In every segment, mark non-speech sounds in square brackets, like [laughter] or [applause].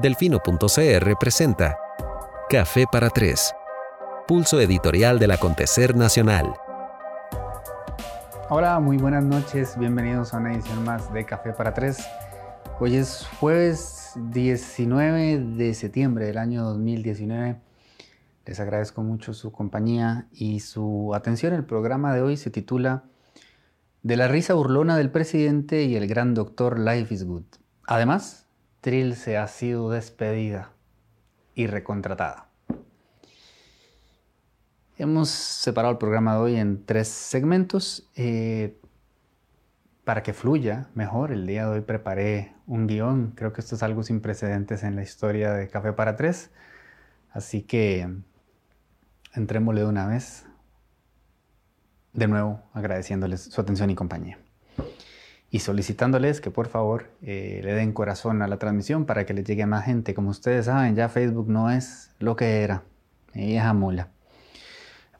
Delfino.cr presenta Café para Tres, pulso editorial del acontecer nacional. Hola, muy buenas noches, bienvenidos a una edición más de Café para Tres. Hoy es jueves 19 de septiembre del año 2019. Les agradezco mucho su compañía y su atención. El programa de hoy se titula De la risa burlona del presidente y el gran doctor Life is Good. Además, se ha sido despedida y recontratada. Hemos separado el programa de hoy en tres segmentos eh, para que fluya mejor. El día de hoy preparé un guion. Creo que esto es algo sin precedentes en la historia de Café para Tres. Así que entrémosle de una vez. De nuevo, agradeciéndoles su atención y compañía y solicitándoles que por favor eh, le den corazón a la transmisión para que le llegue a más gente. Como ustedes saben, ya Facebook no es lo que era, vieja mula.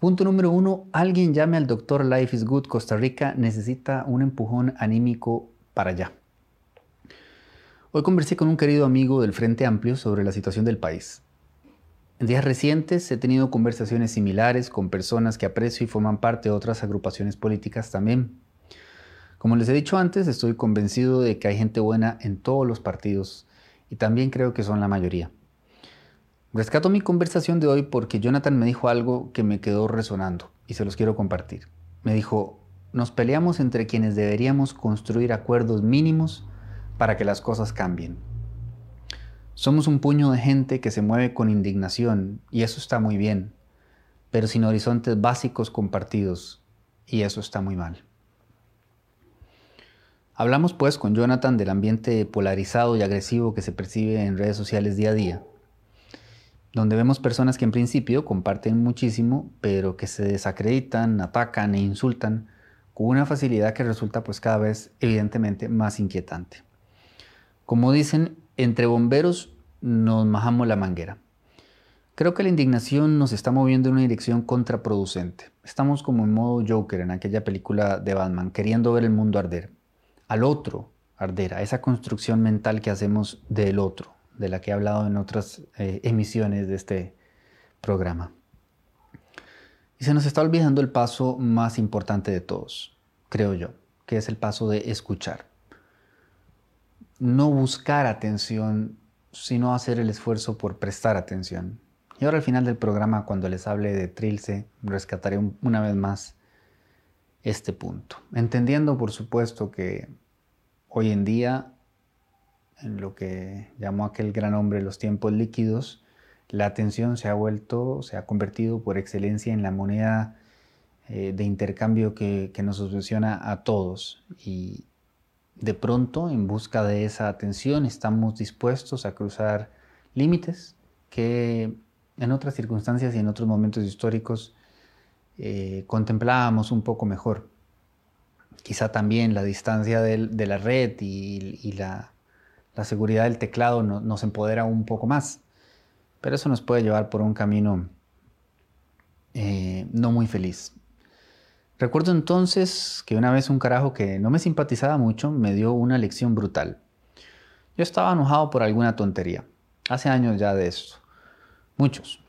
Punto número uno, alguien llame al doctor Life is Good Costa Rica, necesita un empujón anímico para allá. Hoy conversé con un querido amigo del Frente Amplio sobre la situación del país. En días recientes he tenido conversaciones similares con personas que aprecio y forman parte de otras agrupaciones políticas también. Como les he dicho antes, estoy convencido de que hay gente buena en todos los partidos y también creo que son la mayoría. Rescato mi conversación de hoy porque Jonathan me dijo algo que me quedó resonando y se los quiero compartir. Me dijo, nos peleamos entre quienes deberíamos construir acuerdos mínimos para que las cosas cambien. Somos un puño de gente que se mueve con indignación y eso está muy bien, pero sin horizontes básicos compartidos y eso está muy mal. Hablamos pues con Jonathan del ambiente polarizado y agresivo que se percibe en redes sociales día a día, donde vemos personas que en principio comparten muchísimo, pero que se desacreditan, atacan e insultan con una facilidad que resulta pues cada vez evidentemente más inquietante. Como dicen, entre bomberos nos majamos la manguera. Creo que la indignación nos está moviendo en una dirección contraproducente. Estamos como en modo Joker en aquella película de Batman, queriendo ver el mundo arder al otro arder, a esa construcción mental que hacemos del otro, de la que he hablado en otras eh, emisiones de este programa. Y se nos está olvidando el paso más importante de todos, creo yo, que es el paso de escuchar. No buscar atención, sino hacer el esfuerzo por prestar atención. Y ahora al final del programa, cuando les hable de Trilce, rescataré una vez más este punto. Entendiendo, por supuesto, que hoy en día, en lo que llamó aquel gran hombre los tiempos líquidos, la atención se ha vuelto, se ha convertido por excelencia en la moneda eh, de intercambio que, que nos obsesiona a todos. Y de pronto, en busca de esa atención, estamos dispuestos a cruzar límites que en otras circunstancias y en otros momentos históricos eh, contemplábamos un poco mejor. Quizá también la distancia de la red y, la, seguridad del teclado nos empodera un poco más, pero eso nos puede llevar por un camino eh, no muy feliz. Recuerdo entonces que una vez un carajo que no me simpatizaba mucho me dio una lección brutal. Yo estaba enojado por alguna tontería. Hace años ya de esto. Muchos.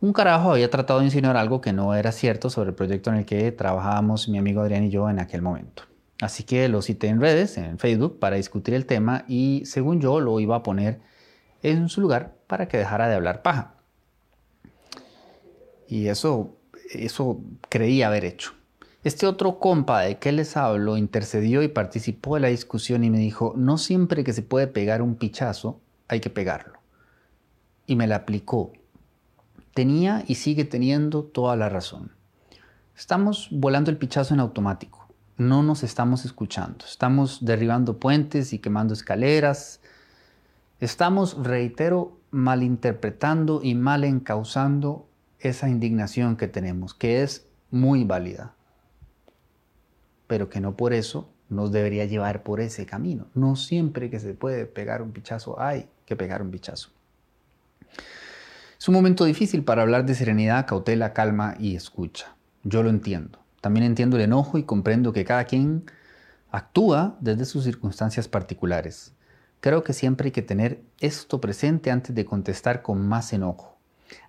Un carajo había tratado de insinuar algo que no era cierto sobre el proyecto en el que trabajábamos mi amigo Adrián y yo en aquel momento. Así que lo cité en redes, en Facebook, para discutir el tema y según yo lo iba a poner en su lugar para que dejara de hablar paja. Y eso, eso creí haber hecho. Este otro compa de que les hablo intercedió y participó de la discusión y me dijo, no siempre que se puede pegar un pichazo, hay que pegarlo. Y me la aplicó tenía y sigue teniendo toda la razón. Estamos volando el pichazo en automático. No nos estamos escuchando. Estamos derribando puentes y quemando escaleras. Estamos, reitero, malinterpretando y mal encauzando esa indignación que tenemos, que es muy válida, pero que no por eso nos debería llevar por ese camino. No siempre que se puede pegar un pichazo hay que pegar un pichazo. Es un momento difícil para hablar de serenidad, cautela, calma y escucha. Yo lo entiendo. También entiendo el enojo y comprendo que cada quien actúa desde sus circunstancias particulares. Creo que siempre hay que tener esto presente antes de contestar con más enojo,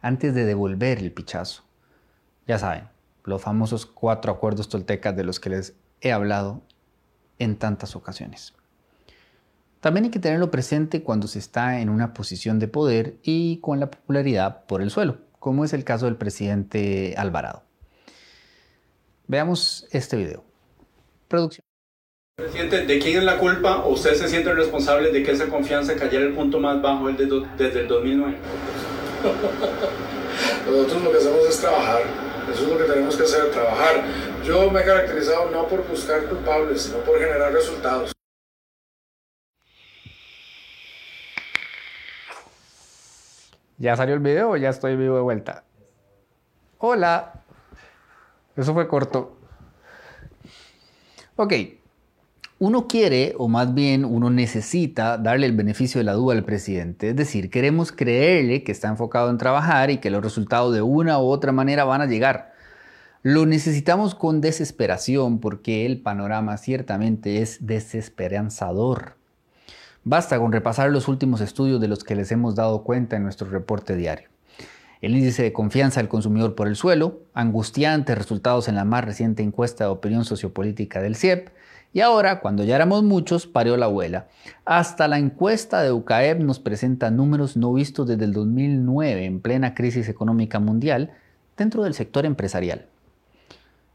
antes de devolver el pichazo. Ya saben, los famosos cuatro acuerdos toltecas de los que les he hablado en tantas ocasiones. También hay que tenerlo presente cuando se está en una posición de poder y con la popularidad por el suelo, como es el caso del presidente Alvarado. Veamos este video. Producción. Presidente, ¿de quién es la culpa o usted se siente responsable de que esa confianza cayera el punto más bajo desde el 2009? [laughs] Nosotros lo que hacemos es trabajar, eso es lo que tenemos que hacer, trabajar. Yo me he caracterizado no por buscar culpables, sino por generar resultados. ¿Ya salió el video o ya estoy vivo de vuelta? Hola. Eso fue corto. Ok, uno quiere, o más bien uno necesita, darle el beneficio de la duda al presidente. Es decir, queremos creerle que está enfocado en trabajar y que los resultados de una u otra manera van a llegar. Lo necesitamos con desesperación porque el panorama ciertamente es desesperanzador. Basta con repasar los últimos estudios de los que les hemos dado cuenta en nuestro reporte diario. El índice de confianza del consumidor por el suelo, angustiantes resultados en la más reciente encuesta de opinión sociopolítica del CIEP, y ahora, cuando ya éramos muchos, parió la abuela. Hasta la encuesta de UCAEP nos presenta números no vistos desde el 2009, en plena crisis económica mundial, dentro del sector empresarial.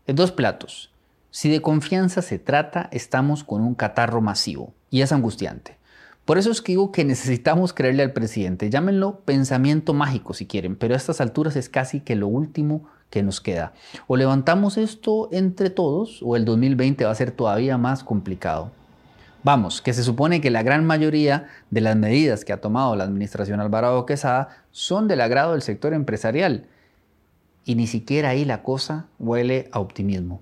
En dos platos. Si de confianza se trata, estamos con un catarro masivo, y es angustiante. Por eso es que digo que necesitamos creerle al presidente. Llámenlo pensamiento mágico si quieren, pero a estas alturas es casi que lo último que nos queda. O levantamos esto entre todos o el 2020 va a ser todavía más complicado. Vamos, que se supone que la gran mayoría de las medidas que ha tomado la administración Alvarado Quesada son del agrado del sector empresarial. Y ni siquiera ahí la cosa huele a optimismo.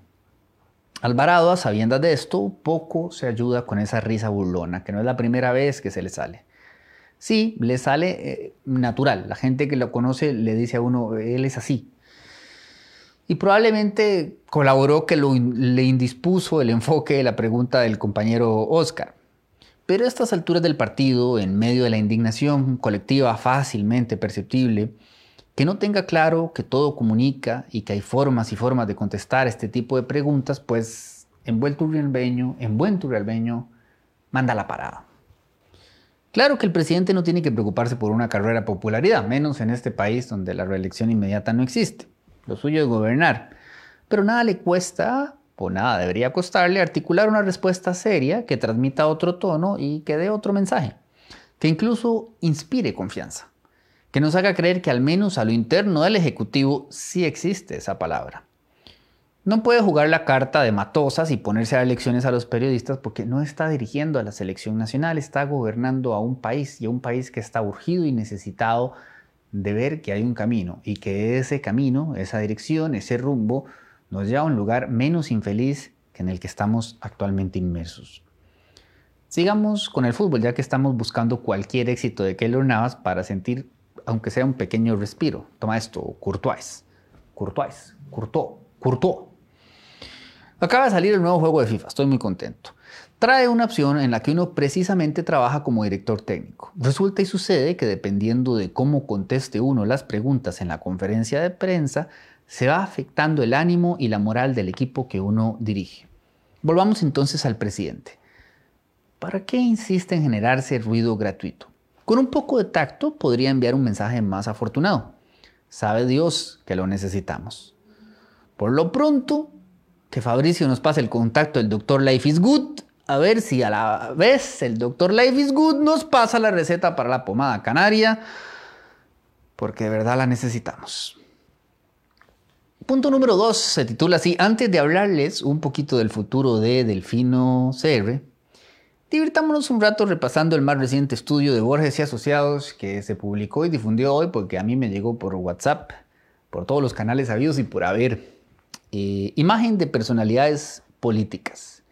Alvarado, a sabiendas de esto, poco se ayuda con esa risa burlona, que no es la primera vez que se le sale. Sí, le sale eh, natural. La gente que lo conoce le dice a uno, él es así y probablemente colaboró que le indispuso el enfoque de la pregunta del compañero Oscar. Pero a estas alturas del partido, en medio de la indignación colectiva fácilmente perceptible, que no tenga claro que todo comunica y que hay formas y formas de contestar este tipo de preguntas, pues en buen turrialbeño, en buen turrialbeño, manda la parada. Claro que el presidente no tiene que preocuparse por una carrera popularidad, menos en este país donde la reelección inmediata no existe lo suyo es gobernar. Pero nada le cuesta, o nada debería costarle, articular una respuesta seria que transmita otro tono y que dé otro mensaje, que incluso inspire confianza, que nos haga creer que al menos a lo interno del Ejecutivo sí existe esa palabra. No puede jugar la carta de matosas y ponerse a dar lecciones a los periodistas porque no está dirigiendo a la selección nacional, está gobernando a un país y a un país que está urgido y necesitado de ver que hay un camino y que ese camino, esa dirección, ese rumbo, nos lleva a un lugar menos infeliz que en el que estamos actualmente inmersos. Sigamos con el fútbol, ya que estamos buscando cualquier éxito de Keylor Navas para sentir, aunque sea un pequeño respiro. Toma esto, Courtois. Courtois, Courtois, Courtois. Acaba de salir el nuevo juego de FIFA, estoy muy contento trae una opción en la que uno precisamente trabaja como director técnico. Resulta y sucede que dependiendo de cómo conteste uno las preguntas en la conferencia de prensa, se va afectando el ánimo y la moral del equipo que uno dirige. Volvamos entonces al presidente. ¿Para qué insiste en generarse ruido gratuito? Con un poco de tacto podría enviar un mensaje más afortunado. Sabe Dios que lo necesitamos. Por lo pronto, que Fabricio nos pase el contacto del doctor Life is Good a ver si a la vez el doctor Life is Good nos pasa la receta para la pomada canaria, porque de verdad la necesitamos. Punto número 2 se titula así, antes de hablarles un poquito del futuro de Delfino CR, divirtámonos un rato repasando el más reciente estudio de Borges y Asociados que se publicó y difundió hoy porque a mí me llegó por WhatsApp, por todos los canales habidos y por haber. Eh, imagen de personalidades políticas.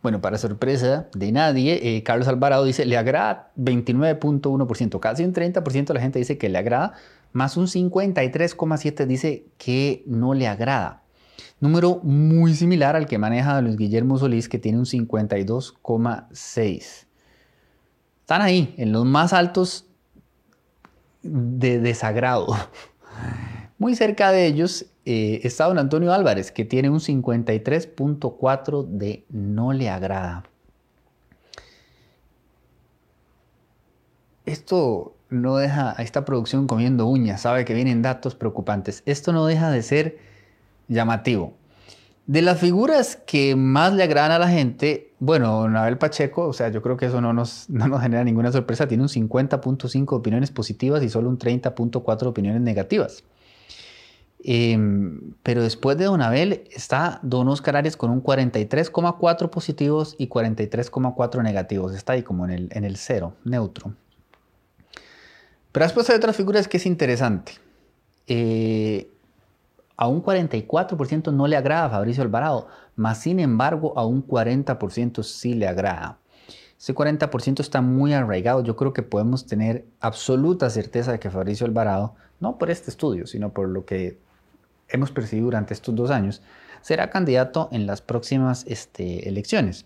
Bueno, para sorpresa de nadie, eh, Carlos Alvarado dice, le agrada 29.1%, casi un 30% de la gente dice que le agrada, más un 53,7% dice que no le agrada. Número muy similar al que maneja Luis Guillermo Solís, que tiene un 52,6%. Están ahí, en los más altos de desagrado. [laughs] Muy cerca de ellos eh, está don Antonio Álvarez, que tiene un 53.4 de no le agrada. Esto no deja a esta producción comiendo uñas, sabe que vienen datos preocupantes. Esto no deja de ser llamativo. De las figuras que más le agradan a la gente, bueno, Nabel Pacheco, o sea, yo creo que eso no nos, [laughs] no nos genera ninguna sorpresa, tiene un 50.5 opiniones positivas y solo un 30.4 opiniones negativas. Em, pero después de Don Abel está Don Oscar Arias con un 43,4 positivos y 43,4 negativos. Está ahí como en el, en el cero, neutro. Pero después hay otras figuras que es interesante. Eh, a un 44% no le agrada a Fabricio Alvarado, más sin embargo a un 40% sí le agrada. Ese 40% está muy arraigado. Yo creo que podemos tener absoluta certeza de que Fabricio Alvarado, no por este estudio, sino por lo que hemos percibido durante estos dos años, será candidato en las próximas este, elecciones.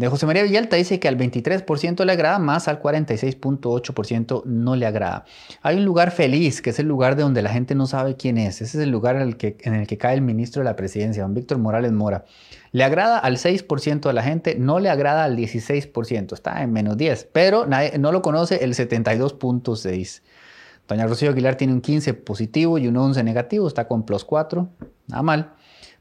De José María Villalta dice que al 23% le agrada, más al 46.8% no le agrada. Hay un lugar feliz, que es el lugar de donde la gente no sabe quién es. Ese es el lugar en el que, cae el ministro de la presidencia, don Víctor Morales Mora. Le agrada al 6% de la gente, no le agrada al 16%, está en menos 10, pero nadie, no lo conoce el 72.6%. Doña Rocío Aguilar tiene un 15 positivo y un 11 negativo, está con plus 4, nada mal.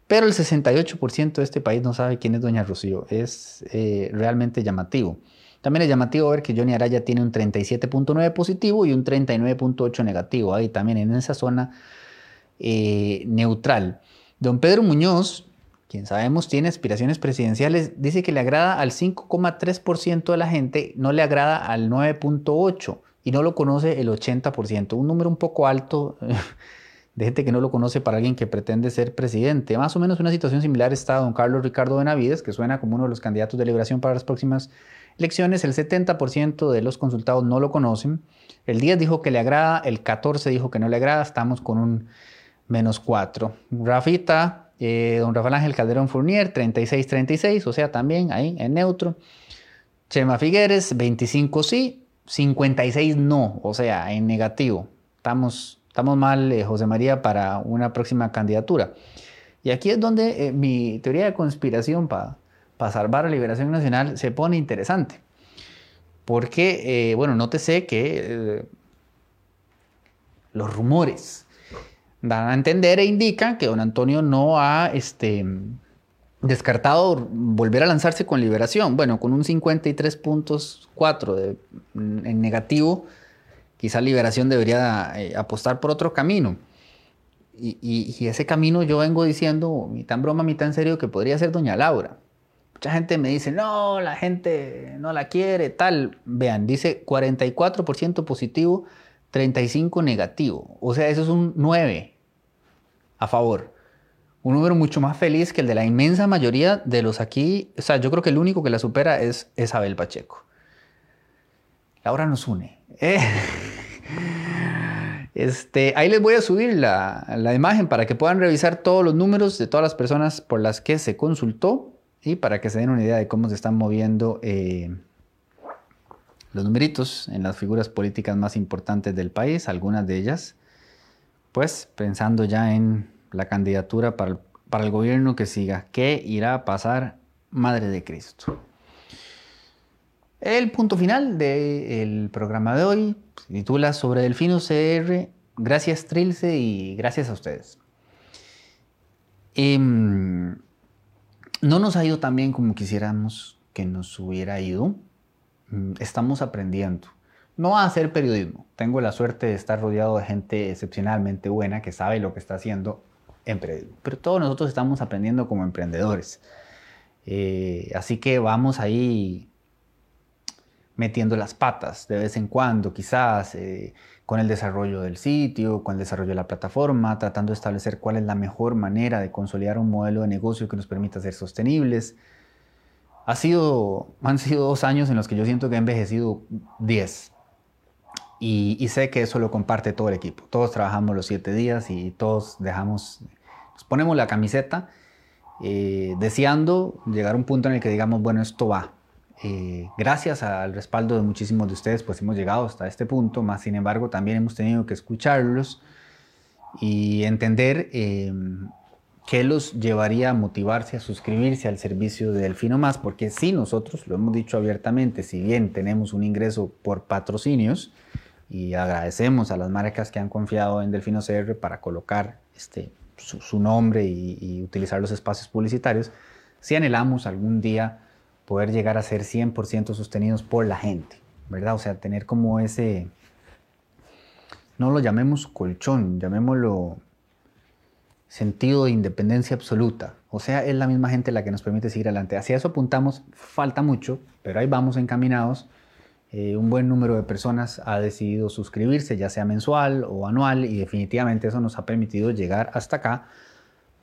Pero el 68% de este país no sabe quién es Doña Rocío. Es eh, realmente llamativo. También es llamativo ver que Johnny Araya tiene un 37.9 positivo y un 39.8 negativo. Ahí también en esa zona eh, neutral. Don Pedro Muñoz, quien sabemos tiene aspiraciones presidenciales, dice que le agrada al 5,3% de la gente, no le agrada al 9.8% y no lo conoce el 80%, un número un poco alto [laughs] de gente que no lo conoce para alguien que pretende ser presidente. Más o menos una situación similar está don Carlos Ricardo Benavides, que suena como uno de los candidatos de liberación para las próximas elecciones. El 70% de los consultados no lo conocen. El 10 dijo que le agrada, el 14 dijo que no le agrada, estamos con un menos 4. Rafita, eh, don Rafael Ángel Calderón Fournier, 36-36, o sea, también ahí en neutro. Chema Figueres, 25 sí, 56 no, o sea, en negativo. Estamos, estamos mal, eh, José María, para una próxima candidatura. Y aquí es donde eh, mi teoría de conspiración para salvar a Liberación Nacional se pone interesante. Porque, eh, bueno, nótese que los rumores dan a entender e indican que don Antonio no ha este, descartado volver a lanzarse con Liberación. Bueno, con un 53.4 en negativo, quizá Liberación debería eh, apostar por otro camino. Y, ese camino yo vengo diciendo, mi tan broma, mi tan serio, que podría ser Doña Laura. Mucha gente me dice, no, la gente no la quiere, tal. Vean, dice 44% positivo, 35% negativo. O sea, eso es un 9 a favor un número mucho más feliz que el de la inmensa mayoría de los aquí. O sea, yo creo que el único que la supera es, Isabel Pacheco. Laura nos une. Eh. Este, ahí les voy a subir la, imagen para que puedan revisar todos los números de todas las personas por las que se consultó y para que se den una idea de cómo se están moviendo eh, los numeritos en las figuras políticas más importantes del país, algunas de ellas, pues pensando ya en la candidatura para el, gobierno que siga. ¿Qué irá a pasar, Madre de Cristo? El punto final del programa de hoy se titula Sobre Delfino CR. Gracias Trilce y gracias a ustedes. Em, no nos ha ido tan bien como quisiéramos que nos hubiera ido. Mm, estamos aprendiendo. No a hacer periodismo. Tengo la suerte de estar rodeado de gente excepcionalmente buena que sabe lo que está haciendo pero todos nosotros estamos aprendiendo como emprendedores. Eh, así que vamos ahí metiendo las patas de vez en cuando, quizás eh, con el desarrollo del sitio, con el desarrollo de la plataforma, tratando de establecer cuál es la mejor manera de consolidar un modelo de negocio que nos permita ser sostenibles. Ha sido, han sido dos años en los que yo siento que he envejecido 10. Y, sé que eso lo comparte todo el equipo. Todos trabajamos los siete días y todos dejamos, ponemos la camiseta eh, deseando llegar a un punto en el que digamos, bueno, esto va. Eh, gracias al respaldo de muchísimos de ustedes, pues hemos llegado hasta este punto, más sin embargo también hemos tenido que escucharlos y entender eh, qué los llevaría a motivarse a suscribirse al servicio de Delfino Más, porque si nosotros, lo hemos dicho abiertamente, si bien tenemos un ingreso por patrocinios, y agradecemos a las marcas que han confiado en Delfino CR para colocar este, su, nombre y, utilizar los espacios publicitarios, si anhelamos algún día poder llegar a ser 100% sostenidos por la gente, ¿verdad? O sea, tener como ese, no lo llamemos colchón, llamémoslo sentido de independencia absoluta. O sea, es la misma gente la que nos permite seguir adelante. Hacia eso apuntamos, falta mucho, pero ahí vamos encaminados. Eh, un buen número de personas ha decidido suscribirse, ya sea mensual o anual, y definitivamente eso nos ha permitido llegar hasta acá,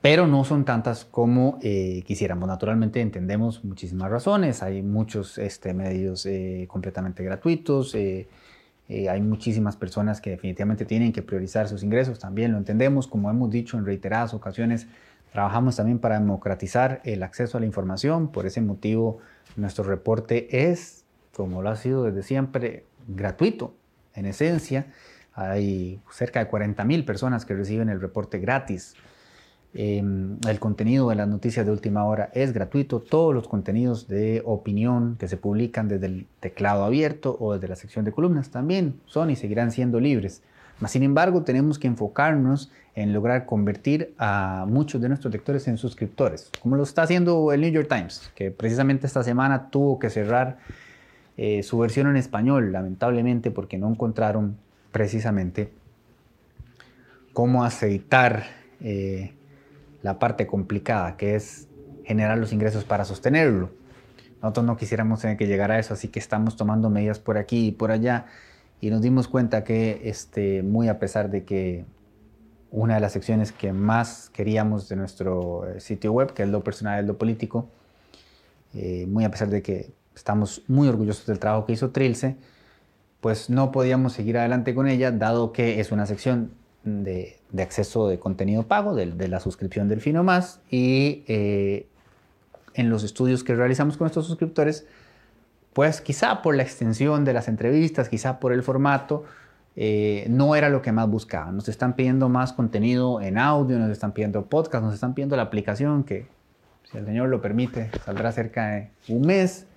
pero no son tantas como eh, quisiéramos. Naturalmente entendemos muchísimas razones, hay muchos este, medios eh, completamente gratuitos, hay muchísimas personas que definitivamente tienen que priorizar sus ingresos, también lo entendemos, como hemos dicho en reiteradas ocasiones, trabajamos también para democratizar el acceso a la información, por ese motivo nuestro reporte es como lo ha sido desde siempre, gratuito. En esencia, hay cerca de 40.000 personas que reciben el reporte gratis. Em, el contenido de las noticias de última hora es gratuito. Todos los contenidos de opinión que se publican desde el teclado abierto o desde la sección de columnas también son y seguirán siendo libres. Mas, sin embargo, tenemos que enfocarnos en lograr convertir a muchos de nuestros lectores en suscriptores, como lo está haciendo el New York Times, que precisamente esta semana tuvo que cerrar eh, su versión en español, lamentablemente, porque no encontraron precisamente cómo aceitar eh, la parte complicada, que es generar los ingresos para sostenerlo. Nosotros no quisiéramos tener que llegar a eso, así que estamos tomando medidas por aquí y por allá y nos dimos cuenta que, este, muy a pesar de que una de las secciones que más queríamos de nuestro eh, sitio web, que es lo personal y lo político, muy a pesar de que estamos muy orgullosos del trabajo que hizo Trilce, pues no podíamos seguir adelante con ella, dado que es una sección de, acceso de contenido pago, de, la suscripción del Fino Más, y eh, en los estudios que realizamos con nuestros suscriptores, pues quizá por la extensión de las entrevistas, quizá por el formato, eh, no era lo que más buscaban. Nos están pidiendo más contenido en audio, nos están pidiendo podcast, nos están pidiendo la aplicación que, si el Señor lo permite, saldrá cerca de un mes.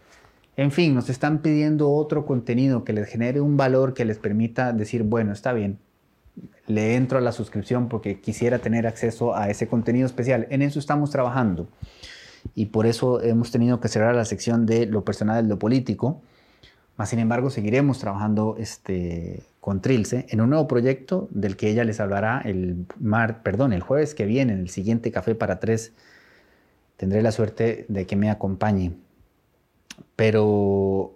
En fin, nos están pidiendo otro contenido que les genere un valor que les permita decir, bueno, está bien, le entro a la suscripción porque quisiera tener acceso a ese contenido especial. En eso estamos trabajando. Y por eso hemos tenido que cerrar la sección de lo personal, lo político. Más sin embargo, seguiremos trabajando este, con Trilce en un nuevo proyecto del que ella les hablará el, mar, perdón, el jueves que viene, en el siguiente Café para Tres. Tendré la suerte de que me acompañe pero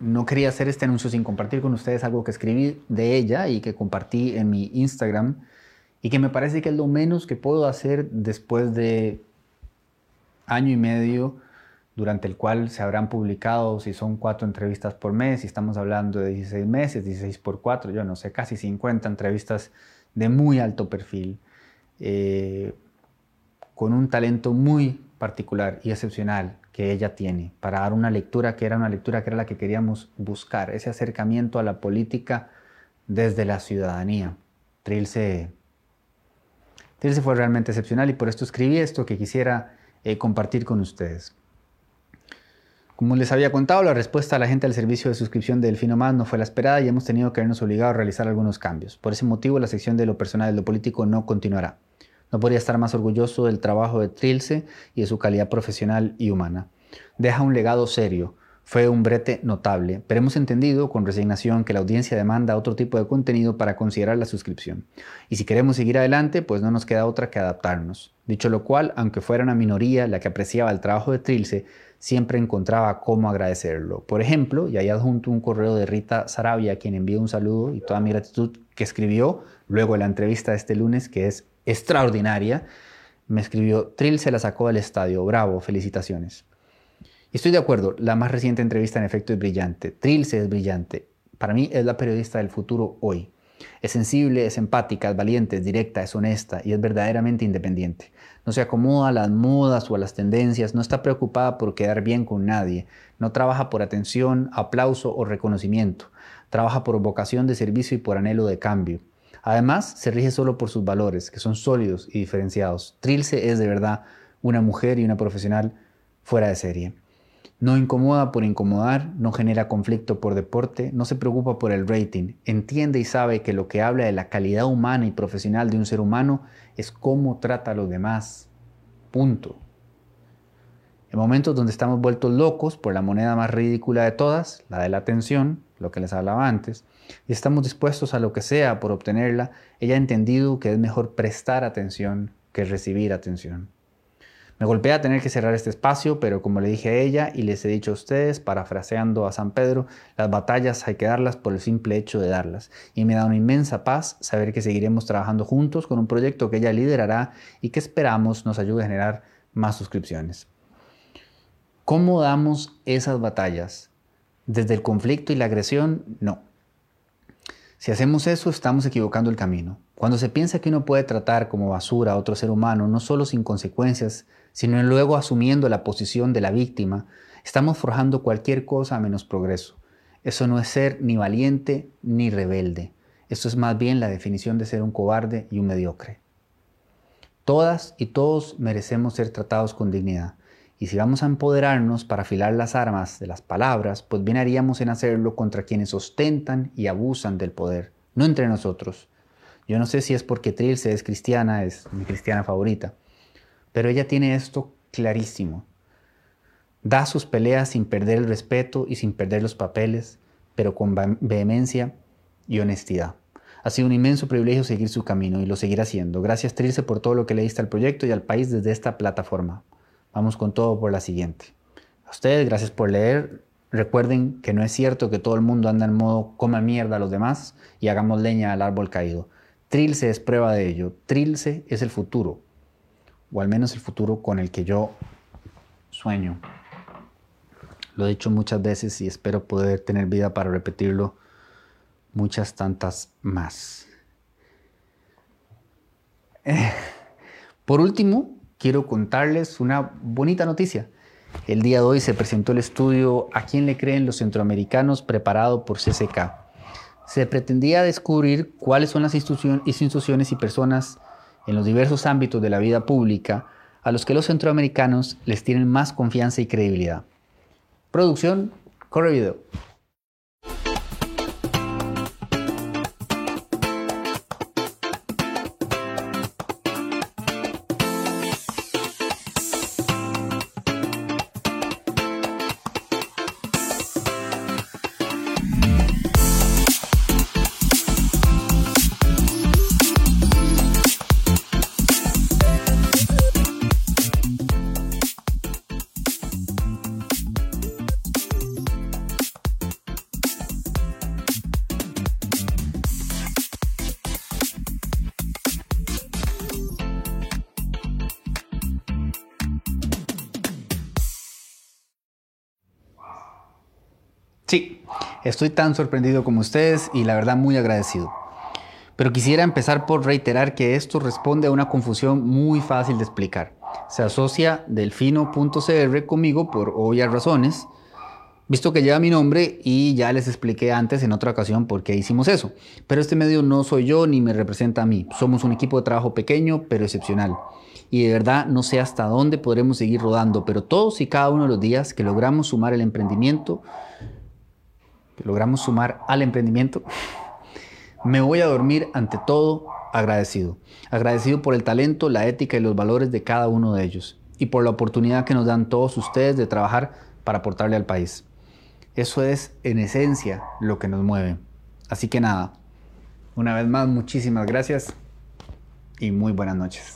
no quería hacer este anuncio sin compartir con ustedes algo que escribí de ella y que compartí en mi Instagram y que me parece que es lo menos que puedo hacer después de año y medio durante el cual se habrán publicado, si son cuatro entrevistas por mes, si estamos hablando de 16 meses, 16 por 4, yo no sé, casi 50 entrevistas de muy alto perfil, eh, con un talento muy particular y excepcional que ella tiene para dar una lectura que era una lectura que era la que queríamos buscar, ese acercamiento a la política desde la ciudadanía. Trilce, Trilce fue realmente excepcional y por esto escribí esto que quisiera eh, compartir con ustedes. Como les había contado, la respuesta a la gente al servicio de suscripción de Delfino Más no fue la esperada y hemos tenido que vernos obligados a realizar algunos cambios. Por ese motivo, la sección de lo personal y lo político no continuará. No podría estar más orgulloso del trabajo de Trilce y de su calidad profesional y humana. Deja un legado serio. Fue un brete notable, pero hemos entendido con resignación que la audiencia demanda otro tipo de contenido para considerar la suscripción. Y si queremos seguir adelante, pues no nos queda otra que adaptarnos. Dicho lo cual, aunque fuera una minoría la que apreciaba el trabajo de Trilce, siempre encontraba cómo agradecerlo. Por ejemplo, y ahí adjunto un correo de Rita Sarabia, quien envió un saludo y toda mi gratitud que escribió luego de la entrevista de este lunes, que es extraordinaria, me escribió, Trill se la sacó del estadio, bravo, felicitaciones. Y estoy de acuerdo, la más reciente entrevista en efecto es brillante, Trilce es brillante, para mí es la periodista del futuro hoy. Es sensible, es empática, es valiente, es directa, es honesta y es verdaderamente independiente. No se acomoda a las modas o a las tendencias, no está preocupada por quedar bien con nadie, no trabaja por atención, aplauso o reconocimiento, trabaja por vocación de servicio y por anhelo de cambio. Además, se rige solo por sus valores, que son sólidos y diferenciados. Trilce es de verdad una mujer y una profesional fuera de serie. No incomoda por incomodar, no genera conflicto por deporte, no se preocupa por el rating, entiende y sabe que lo que habla de la calidad humana y profesional de un ser humano es cómo trata a los demás. Punto. En momentos donde estamos vueltos locos por la moneda más ridícula de todas, la de la atención, lo que les hablaba antes, y estamos dispuestos a lo que sea por obtenerla, ella ha entendido que es mejor prestar atención que recibir atención. Me golpea tener que cerrar este espacio, pero como le dije a ella y les he dicho a ustedes, parafraseando a San Pedro, las batallas hay que darlas por el simple hecho de darlas. Y me da una inmensa paz saber que seguiremos trabajando juntos con un proyecto que ella liderará y que esperamos nos ayude a generar más suscripciones. ¿Cómo damos esas batallas? ¿Desde el conflicto y la agresión? No. Si hacemos eso, estamos equivocando el camino. Cuando se piensa que uno puede tratar como basura a otro ser humano, no solo sin consecuencias, sino luego asumiendo la posición de la víctima, estamos forjando cualquier cosa menos progreso. Eso no es ser ni valiente ni rebelde. Esto es más bien la definición de ser un cobarde y un mediocre. Todas y todos merecemos ser tratados con dignidad. Y si vamos a empoderarnos para afilar las armas de las palabras, pues bien haríamos en hacerlo contra quienes ostentan y abusan del poder, no entre nosotros. Yo no sé si es porque Trilce es cristiana, es mi cristiana favorita, pero ella tiene esto clarísimo. Da sus peleas sin perder el respeto y sin perder los papeles, pero con vehemencia y honestidad. Ha sido un inmenso privilegio seguir su camino y lo seguirá haciendo. Gracias Trilce por todo lo que le diste al proyecto y al país desde esta plataforma. Vamos con todo por la siguiente. A ustedes, gracias por leer. Recuerden que no es cierto que todo el mundo anda en modo coma mierda a los demás y hagamos leña al árbol caído. Trilce es prueba de ello. Trilce es el futuro o al menos el futuro con el que yo sueño. Lo he dicho muchas veces y espero poder tener vida para repetirlo muchas tantas más. [laughs] Por último, quiero contarles una bonita noticia. El día de hoy se presentó el estudio ¿A quién le creen los centroamericanos? preparado por CCK. Se pretendía descubrir cuáles son las instituciones y personas en los diversos ámbitos de la vida pública a los que los centroamericanos les tienen más confianza y credibilidad. Producción, corre video. Estoy tan sorprendido como ustedes y la verdad muy agradecido. Pero quisiera empezar por reiterar que esto responde a una confusión muy fácil de explicar. Se asocia delfino.cr conmigo por obvias razones, visto que lleva mi nombre y ya les expliqué antes en otra ocasión por qué hicimos eso. Pero este medio no soy yo ni me representa a mí. Somos un equipo de trabajo pequeño pero excepcional. Y de verdad no sé hasta dónde podremos seguir rodando, pero todos y cada uno de los días que logramos sumar el emprendimiento, logramos sumar al emprendimiento, me voy a dormir ante todo agradecido. Agradecido por el talento, la ética y los valores de cada uno de ellos y por la oportunidad que nos dan todos ustedes de trabajar para aportarle al país. Eso es en esencia lo que nos mueve. Así que nada, una vez más muchísimas gracias y muy buenas noches.